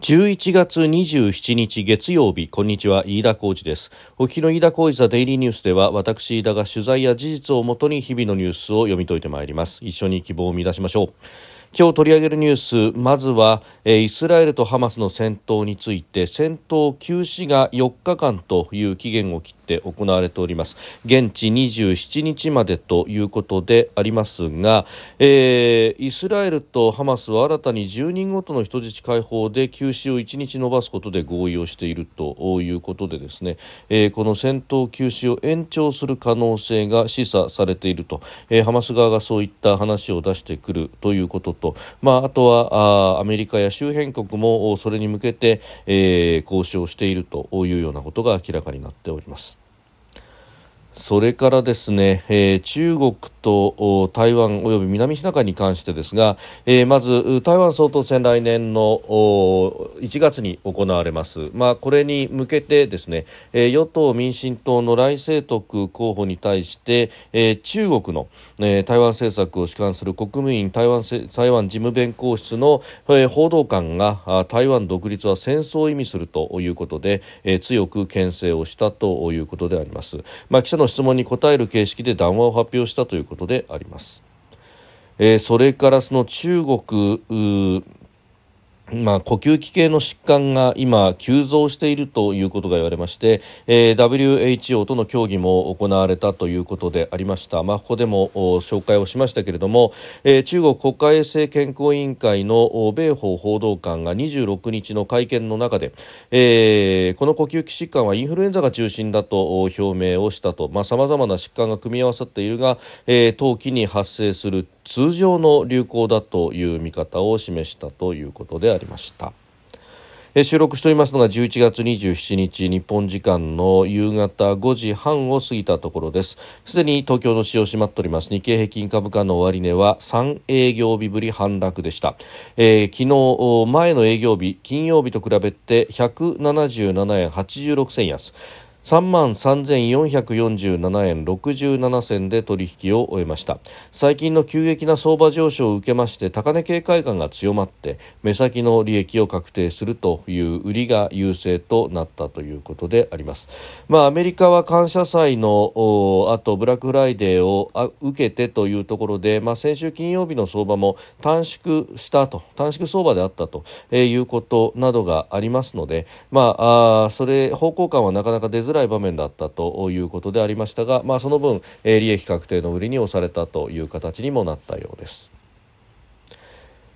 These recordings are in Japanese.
11月27日月曜日こんにちは飯田浩二です。お聞きの飯田浩二ザデイリーニュースでは私飯田が取材や事実をもとに日々のニュースを読み解いてまいります。一緒に希望を見出しましょう。今日取り上げるニュースまずは、イスラエルとハマスの戦闘について戦闘休止が4日間という期限を切って行われております。現地27日までということでありますが、えー、イスラエルとハマスは新たに10人ごとの人質解放で休止を1日延ばすことで合意をしているということでですね、えー、この戦闘休止を延長する可能性が示唆されていると、えー、ハマス側がそういった話を出してくるということと、まあ、あとはあアメリカや周辺国もそれに向けて、えー、交渉しているというようなことが明らかになっております。それからですね、えー、中国と台湾及び南シナ海に関してですが、えー、まず台湾総統選来年の1月に行われます、まあ、これに向けてですね、えー、与党・民進党の来清徳候補に対して、えー、中国の、えー、台湾政策を主管する国務院台湾台湾事務弁公室の、えー、報道官が台湾独立は戦争を意味するということで、えー、強く牽制をしたということであります。まあ、記者の質問に答える形式で談話を発表したということであります。えー、それからその中国まあ、呼吸器系の疾患が今急増しているということが言われまして、えー、WHO との協議も行われたということでありました。まあ、ここでも紹介をしましたけれども、えー、中国国家衛生健康委員会の米法報道官が26日の会見の中で、えー、この呼吸器疾患はインフルエンザが中心だと表明をしたとさ、まあ、様々な疾患が組み合わさっているが、えー、冬季に発生する通常の流行だという見方を示したということでありますありました。収録しておりますのが11月27日日本時間の夕方5時半を過ぎたところです。すでに東京の市場閉まっております。日経平均株価の終値は3営業日ぶり反落でした、えー、昨日前の営業日金曜日と比べて177円86銭安。3万3447円67銭で取引を終えました。最近の急激な相場上昇を受けまして高値警戒感が強まって目先の利益を確定するという売りが優勢となったということであります。まあアメリカは感謝祭のあとブラックフライデーを受けてというところでまあ先週金曜日の相場も短縮したと短縮相場であったということなどがありますのでまああそれ方向感はなかなか出づらいらい場面だったということでありましたが、まあ、その分、え利益確定の売りに押されたという形にもなったようです。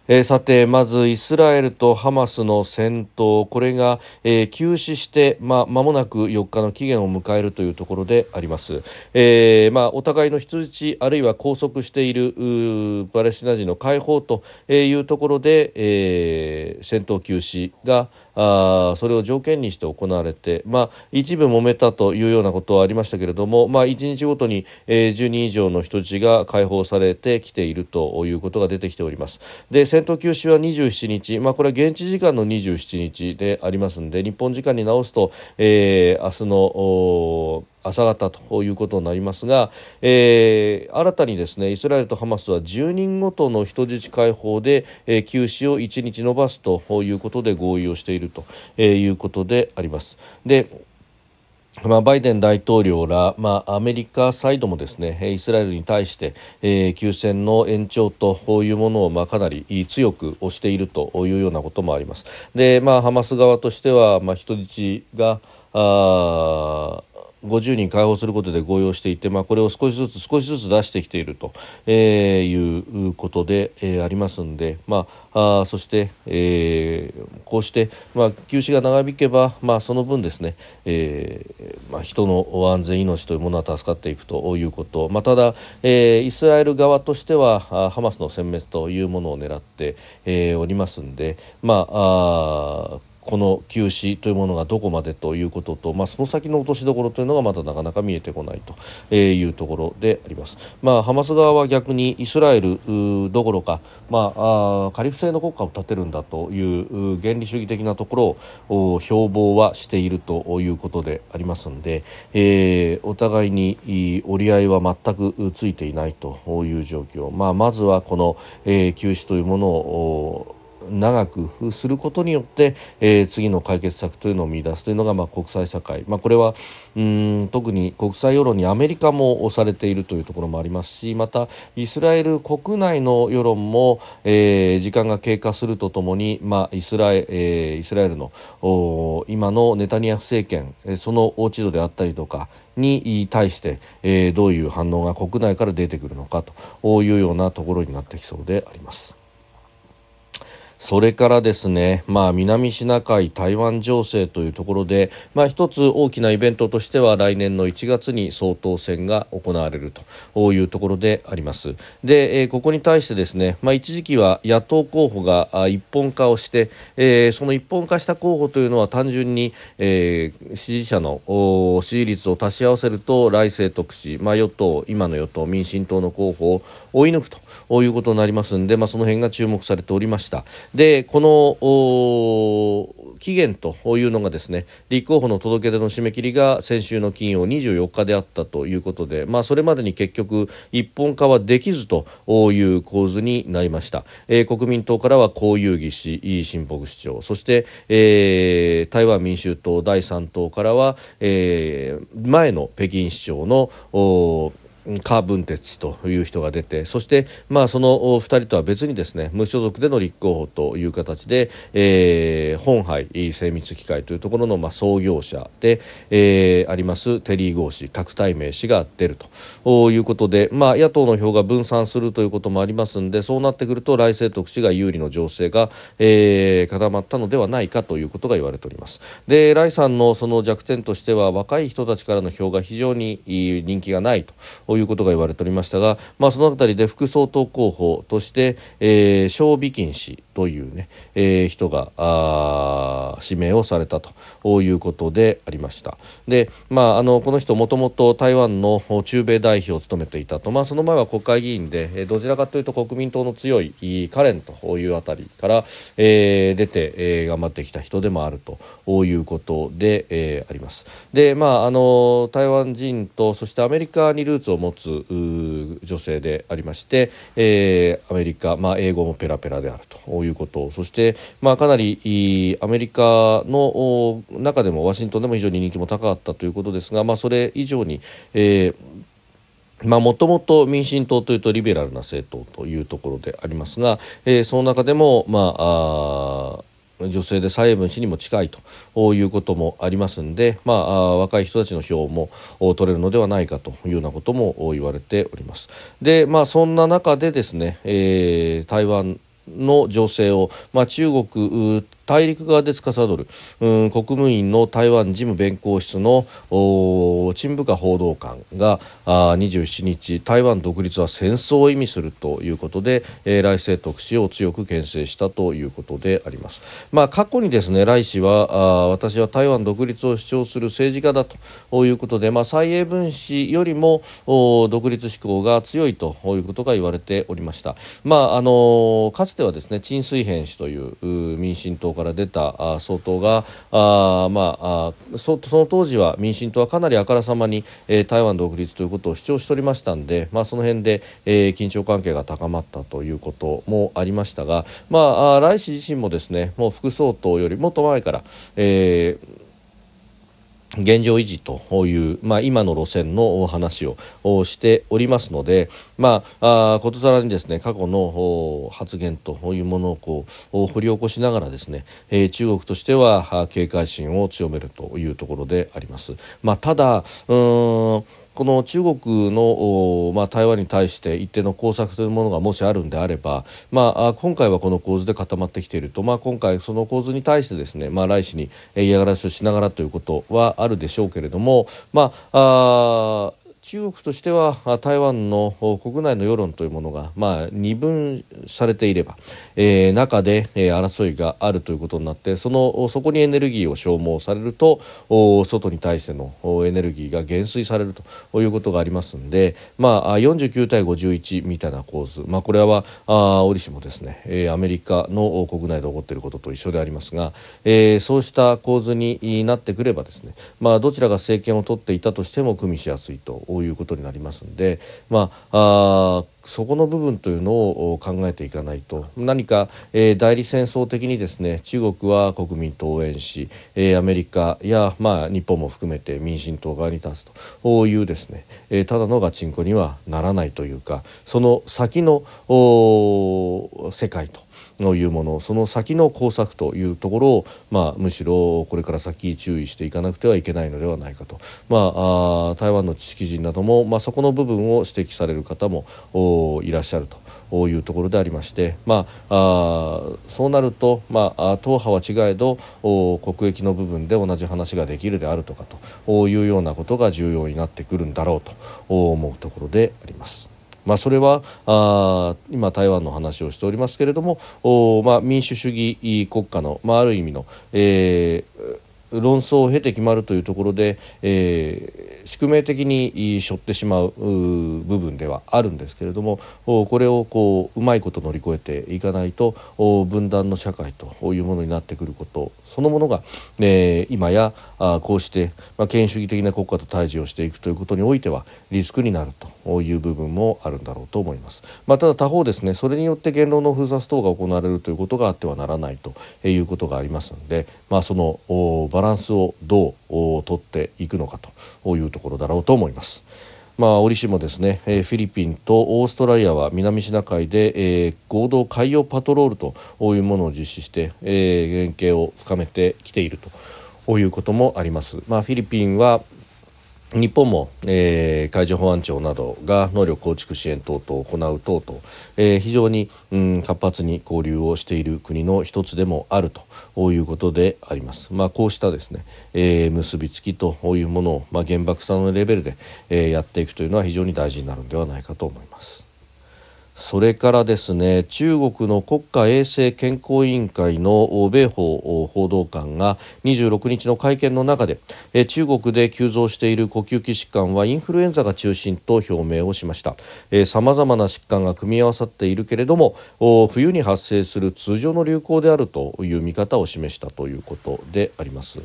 えー、さてまずイスラエルとハマスの戦闘これが、えー、休止してまあ間もなく4日の期限を迎えるというところであります、えー、まあ、お互いの人質あるいは拘束しているパレスチナ人の解放というところで、え戦闘休止があそれを条件にして行われて、まあ、一部揉めたというようなことはありましたけれども、まあ、1日ごとに、えー、10人以上の人質が解放されてきているということが出てきております。で戦闘休止は27日、まあ、これは現地時間の27日でありますので日本時間に直すと、えー、明日の朝方ということになりますが、えー、新たにですねイスラエルとハマスは10人ごとの人質解放で、えー、休止を1日延ばすということで合意をしているということであります。でまあ、バイデン大統領ら、まあ、アメリカサイドもですねイスラエルに対して、えー、休戦の延長というものを、まあ、かなり強く推しているというようなこともあります。で、まあ、ハマス側としては、まあ、人質があ50人解放することで合意をしていて、まあ、これを少しずつ少しずつ出してきていると、えー、いうことで、えー、ありますんで、まあ、あそして、えー、こうして、まあ、休止が長引けば、まあ、その分ですね、えーまあ、人の安全命というものは助かっていくということ、まあ、ただ、えー、イスラエル側としてはハマスの殲滅というものを狙って、えー、おりますんで、まあ、あこの休止というものがどこまでということと、まあ、その先の落としどころというのがまだなかなか見えてこないというところであります。まあ、ハマス側は逆にイスラエルどころか、まあ、カリフ制の国家を建てるんだという原理主義的なところを標榜はしているということでありますので、えー、お互いに折り合いは全くついていないという状況、まあ、まずはこの、えー、休止というものを長くすることによって、えー、次の解決策というのを見出すというのが、まあ、国際社会、まあ、これはうん特に国際世論にアメリカも押されているというところもありますしまたイスラエル国内の世論も、えー、時間が経過するとともに、まあ、イスラエ、えー、イスラエルの今のネタニヤフ政権その落ち度であったりとかに対して、えー、どういう反応が国内から出てくるのかというようなところになってきそうであります。それからですね、まあ、南シナ海、台湾情勢というところで、まあ、一つ大きなイベントとしては来年の1月に総統選が行われるというところであります。で、えー、ここに対してですね、まあ、一時期は野党候補が一本化をして、えー、その一本化した候補というのは単純に、えー、支持者の支持率を足し合わせると来政特使、まあ、与党、今の与党、民進党の候補を追い抜くということになりますので、まあ、その辺が注目されておりました。でこの期限というのがですね立候補の届け出の締め切りが先週の金曜24日であったということで、まあ、それまでに結局一本化はできずという構図になりました、えー、国民党からは江遊義氏新北市長そして、えー、台湾民衆党第3党からは、えー、前の北京市長のカー・ブンテツという人が出てそして、まあ、その2人とは別にですね無所属での立候補という形で、えー、本杯精密機械というところの、まあ、創業者で、えー、ありますテリー・ゴー氏郭台銘氏が出ると。いうことで、まあ、野党の票が分散するということもありますのでそうなってくると来政徳氏が有利の情勢が、えー、固まったのではないかということが言われております。で来さんのその弱点としては若い人たちからの票が非常に人気がないと。いうことが言われておりましたが、まあ、そのあたりで副総統候補として、えー、小美金氏というね、えー、人があ指名をされたということでありました。で、まあ、あのこの人もともと台湾の中米代表を務めていたと、まあ、その前は国会議員でどちらかというと国民党の強いカレンというあたりから、えー、出て、えー、頑張ってきた人でもあるということで、えー、あります。で、まあ、あの台湾人とそしてアメリカにルーツを持つ女性でありまして、えー、アメリカ、まあ、英語もペラペラであるということ。そして、まあ、かなりアメリカの中でもワシントンでも非常に人気も高かったということですが、まあ、それ以上に、えーまあ、もともと民進党というとリベラルな政党というところでありますが、えー、その中でも、まあ、あ女性で蔡英文氏にも近いということもありますので、まあ、若い人たちの票も取れるのではないかというようなことも言われております。で、まあ、そんな中でですね、えー、台湾の情勢を、まあ、中国大陸側で司る、うん、国務院の台湾事務弁公室の陳部下報道官があ27日台湾独立は戦争を意味するということで、えー、来政特使を強く牽制したということであります、まあ、過去にですね来氏はあ私は台湾独立を主張する政治家だということで、まあ、蔡英文氏よりも独立志向が強いということが言われておりました、まああのかつてはですね陳水扁氏という民進党から出た総統があ、まあ、そその当時は民進党はかなりあからさまに、えー、台湾独立ということを主張しておりましたので、まあ、その辺で、えー、緊張関係が高まったということもありましたが、まあ、ライ氏自身もですねもう副総統よりもっと前から、えー現状維持という、まあ、今の路線の話をしておりますので、まあ、あことさらにですね過去の発言というものをこう掘り起こしながらですね、えー、中国としては警戒心を強めるというところであります。まあ、ただうんこの中国の、まあ、台湾に対して一定の工作というものがもしあるんであれば、まあ、今回はこの構図で固まってきていると、まあ、今回その構図に対してですね、まあ、来氏に嫌がらせをしながらということはあるでしょうけれども、まあ、あ中国としては台湾の国内の世論というものが、まあ、二分されていれば、えー、中で、えー、争いがあるということになってそのそこにエネルギーを消耗されると外に対してのエネルギーが減衰されるということがありますので、まあ、49対51みたいな構図、まあ、これはあ折しもですね、えー、アメリカの国内で起こっていることと一緒でありますが、えー、そうした構図になってくればですね、まあ、どちらが政権を取っていたとしても組みしやすいということになりますんで、まあ、あそこの部分というのを考えていかないと。何か、えー、代理戦争的にですね中国は国民党応援し、えー、アメリカや、まあ、日本も含めて民進党側に立つと。いうですね、えー、ただのガチンコにはならないというかその先の世界と。いうものその先の工作というところを、まあ、むしろこれから先注意していかなくてはいけないのではないかと、まあ、あ台湾の知識人なども、まあ、そこの部分を指摘される方もいらっしゃるというところでありまして、まあ、あそうなると、まあ、党派は違えど国益の部分で同じ話ができるであるとかというようなことが重要になってくるんだろうと思うところであります。まあ、それはあ今、台湾の話をしておりますけれどもお、まあ、民主主義国家の、まあ、ある意味の、えー論争を経て決まるというところで、えー、宿命的に背負ってしまう部分ではあるんですけれどもこれをこううまいこと乗り越えていかないと分断の社会というものになってくることそのものが、えー、今やあこうして、まあ、権威主義的な国家と対峙をしていくということにおいてはリスクになるという部分もあるんだろうと思います。まあ、ただ他方ですねそれによって言論の封殺等が行われるということがあってはならないということがありますので、まあ、そのバランスをどう取っていくのかというところだろうと思います。まあ、折しもですね、えー、フィリピンとオーストラリアは南シナ海で、えー、合同海洋パトロールというものを実施して、えー、連携を深めてきているということもあります。まあ、フィリピンは日本も、えー、海上保安庁などが能力構築支援等々を行う等々、えー、非常に、うん、活発に交流をしている国の一つでもあるということであります。まあ、こうしたですね、えー、結びつきというものを、まあ、原爆さんのレベルで、えー、やっていくというのは非常に大事になるのではないかと思います。それからですね中国の国家衛生健康委員会の米法報道官が26日の会見の中で中国で急増している呼吸器疾患はインフルエンザが中心と表明をしました。さまざまな疾患が組み合わさっているけれども冬に発生する通常の流行であるという見方を示したということであります。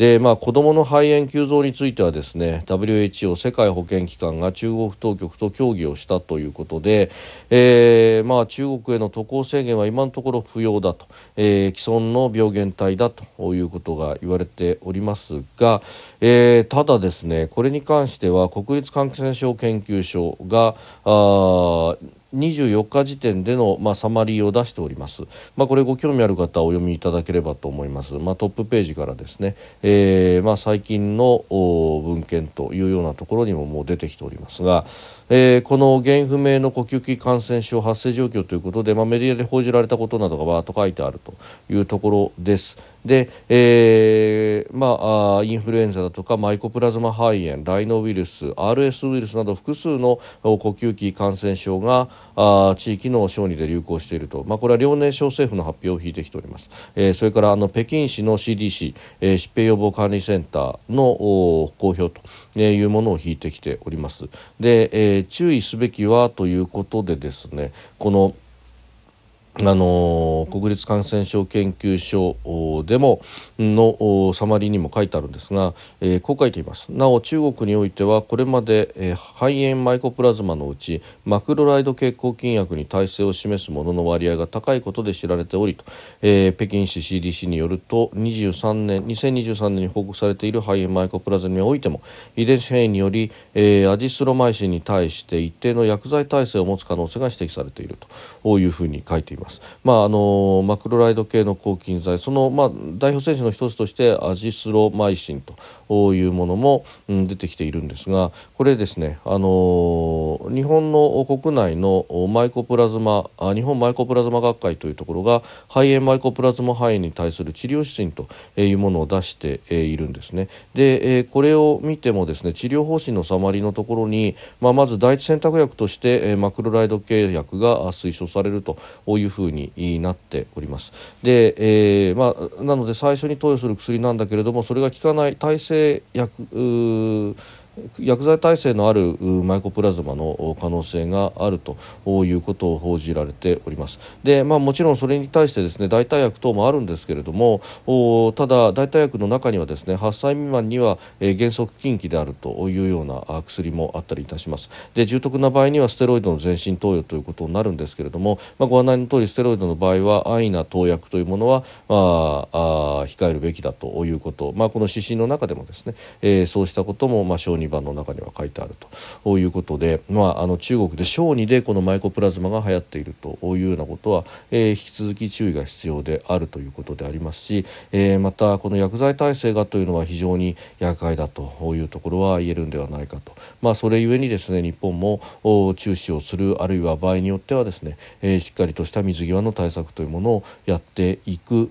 で、まあ、子どもの肺炎急増についてはですね WHO 世界保健機関が中国当局と協議をしたということで、えーまあ、中国への渡航制限は今のところ不要だと、えー、既存の病原体だということが言われておりますが、えー、ただですねこれに関しては国立感染症研究所があ24日時点での、まあ、サマリーを出しております、まあ、これご興味ある方はお読みいただければと思います、まあ、トップページからですね、えーまあ、最近の文献というようなところにももう出てきておりますが、えー、この原因不明の呼吸器感染症発生状況ということで、まあ、メディアで報じられたことなどがわーっと書いてあるというところです。で、えーまあ、インフルエンザだとかマイコプラズマ肺炎ライノウイルス RS ウイルスなど複数の呼吸器感染症があ地域の小児で流行していると、まあ、これは遼寧省政府の発表を引いてきております、えー、それからあの北京市の CDC、えー、疾病予防管理センターの公表というものを引いてきております。で、えー、注意すべきはということでですねこのあの国立感染症研究所でものサマリーにも書いてあるんですが、えー、こう書いていますなお中国においてはこれまで、えー、肺炎マイコプラズマのうちマクロライド経口菌薬に耐性を示すものの割合が高いことで知られておりと、えー、北京市 CDC によると23年2023年に報告されている肺炎マイコプラズマにおいても遺伝子変異により、え、アジスロマイシンに対して一定の薬剤耐性を持つ可能性が指摘されているというふうに書いています。ます。まああのマクロライド系の抗菌剤その、まあ、代表選手の一つとしてアジスロマイシンというものも、うん、出てきているんですがこれですねあの日本の国内のマイコプラズマあ日本マイコプラズマ学会というところが肺炎マイコプラズマ肺炎に対する治療指針というものを出しているんですね。でこれを見てもですね治療方針のサマリーのところに、まあ、まず第一選択薬としてマクロライド系薬が推奨されるというふうになっております。で、えー、まあ、なので最初に投与する薬なんだけれどもそれが効かない耐性薬薬剤耐性のあるマイコプラズマの可能性があるということを報じられております。で、まあ、もちろんそれに対してですね代替薬等もあるんですけれどもただ代替薬の中にはですね8歳未満には、原則禁忌であるというような薬もあったりいたします。で重篤な場合にはステロイドの全身投与ということになるんですけれども、まあ、ご案内の通りステロイドの場合は安易な投薬というものは、まあ、あ控えるべきだということ、まあ、この指針の中でもですね、えー、そうしたことも、まあ、小児版の中には書いてあるということで、まあ、あの中国で小児でこのマイコプラズマが流行っているというようなことは、えー、引き続き注意が必要であるということでありますし、えー、またこの薬剤耐性がというのは非常に厄介だというところは言えるんではないかと、まあ、それゆえにですね日本も注視をするあるいは場合によってはですね、えー、しっかりとした水際の対策というものをやっていく